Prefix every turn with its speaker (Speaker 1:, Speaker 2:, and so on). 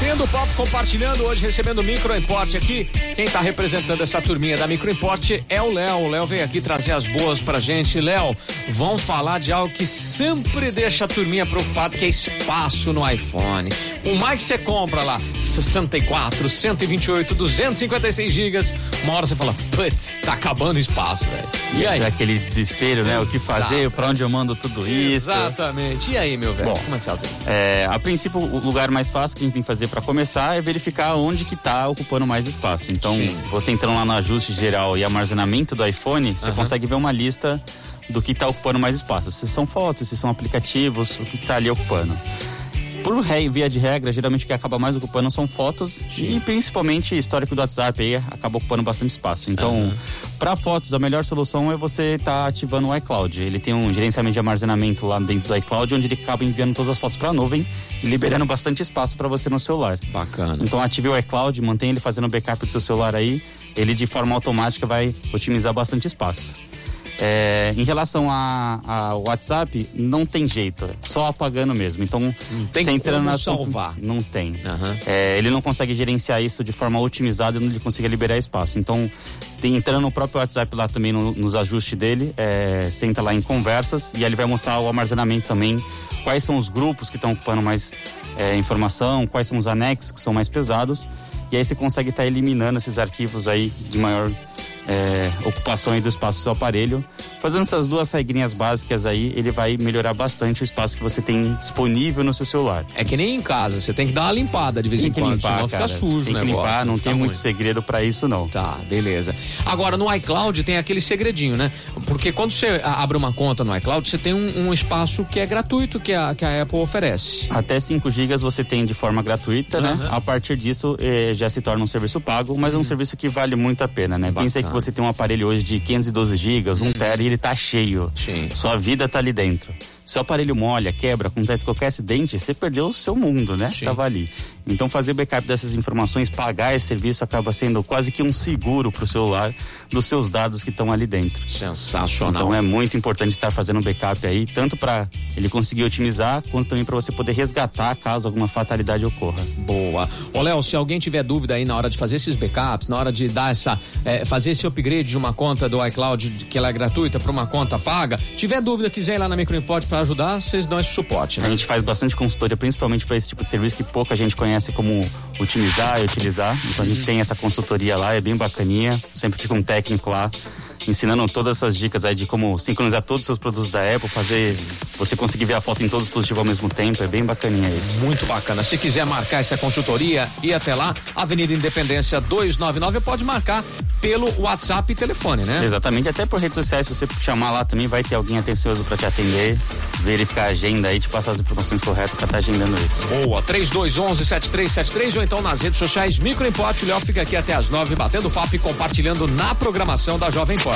Speaker 1: batendo papo, compartilhando hoje, recebendo Micro Import aqui. Quem tá representando essa turminha da Micro Import é o Léo. O Léo veio aqui trazer as boas pra gente. Léo, vamos falar de algo que sempre deixa a turminha preocupada, que é espaço no iPhone. O mais que você compra lá, 64, 128, 256 gigas. Uma hora você fala, putz, tá acabando o espaço, velho.
Speaker 2: E aí? Aquele desespero, né? O que fazer, pra onde eu mando tudo isso.
Speaker 1: Exatamente. E aí, meu velho? Como é que fazer?
Speaker 2: É, a princípio, o lugar mais fácil que a gente tem que fazer para começar é verificar onde que tá ocupando mais espaço. Então, Sim. você entrando lá no ajuste geral e armazenamento do iPhone, você consegue ver uma lista do que está ocupando mais espaço. Se são fotos, se são aplicativos, o que está ali ocupando. Por rei, via de regra, geralmente o que acaba mais ocupando são fotos Sim. e principalmente histórico do WhatsApp aí acaba ocupando bastante espaço. Então, uhum. para fotos, a melhor solução é você estar tá ativando o iCloud. Ele tem um gerenciamento de armazenamento lá dentro do iCloud, onde ele acaba enviando todas as fotos para a nuvem e liberando bastante espaço para você no celular.
Speaker 1: Bacana.
Speaker 2: Então, ative o iCloud, mantenha ele fazendo backup do seu celular aí. Ele de forma automática vai otimizar bastante espaço. É, em relação ao WhatsApp, não tem jeito, é só apagando mesmo. Então,
Speaker 1: não tem você entrando na salvar.
Speaker 2: Não tem. Uhum. É, ele não consegue gerenciar isso de forma otimizada e não ele consegue liberar espaço. Então, tem, entrando no próprio WhatsApp lá também no, nos ajustes dele, é, você entra lá em conversas e ele vai mostrar o armazenamento também, quais são os grupos que estão ocupando mais é, informação, quais são os anexos que são mais pesados. E aí você consegue estar tá eliminando esses arquivos aí de maior é, ocupação aí do espaço do seu aparelho. Fazendo essas duas regrinhas básicas aí, ele vai melhorar bastante o espaço que você tem disponível no seu celular.
Speaker 1: É que nem em casa, você tem que dar uma limpada de vez
Speaker 2: tem
Speaker 1: em quando,
Speaker 2: limpar, senão
Speaker 1: cara. fica sujo
Speaker 2: Tem que negócio, limpar, não tem muito segredo para isso não.
Speaker 1: Tá, beleza. Agora, no iCloud tem aquele segredinho, né? Porque quando você abre uma conta no iCloud, você tem um, um espaço que é gratuito que a, que a Apple oferece.
Speaker 2: Até 5 GB você tem de forma gratuita, uhum. né? A partir disso eh, já se torna um serviço pago, mas uhum. é um serviço que vale muito a pena, né? Pensa que você tem um aparelho hoje de 512 GB, um uhum. tera e ele tá cheio.
Speaker 1: Sim.
Speaker 2: Sua vida tá ali dentro. Se o aparelho molha, quebra, acontece qualquer acidente, você perdeu o seu mundo, né? Sim. Tava ali. Então fazer backup dessas informações, pagar esse serviço acaba sendo quase que um seguro para o celular dos seus dados que estão ali dentro.
Speaker 1: Sensacional.
Speaker 2: Então é muito importante estar fazendo backup aí, tanto para ele conseguir otimizar, quanto também para você poder resgatar caso alguma fatalidade ocorra.
Speaker 1: Boa. Ô Léo, se alguém tiver dúvida aí na hora de fazer esses backups, na hora de dar essa, é, fazer esse upgrade de uma conta do iCloud que ela é gratuita para uma conta paga, tiver dúvida, quiser ir lá na Microimport para ajudar, vocês dão esse suporte, né?
Speaker 2: A gente faz bastante consultoria, principalmente para esse tipo de serviço que pouca gente conhece como otimizar e utilizar. Então a gente tem essa consultoria lá, é bem bacaninha. Sempre fica um técnico lá ensinando todas essas dicas aí de como sincronizar todos os seus produtos da Apple, fazer você conseguir ver a foto em todos os dispositivos ao mesmo tempo, é bem bacaninha isso.
Speaker 1: Muito bacana. Se quiser marcar essa consultoria e até lá, Avenida Independência 299, pode marcar pelo WhatsApp e telefone, né?
Speaker 2: Exatamente, até por redes sociais, se você chamar lá também vai ter alguém atencioso para te atender, verificar a agenda aí, te passar as informações corretas para estar tá agendando isso.
Speaker 1: Boa, 3211 7373 ou então nas redes sociais Microimporte, o Léo fica aqui até as nove batendo papo e compartilhando na programação da Jovem Pan.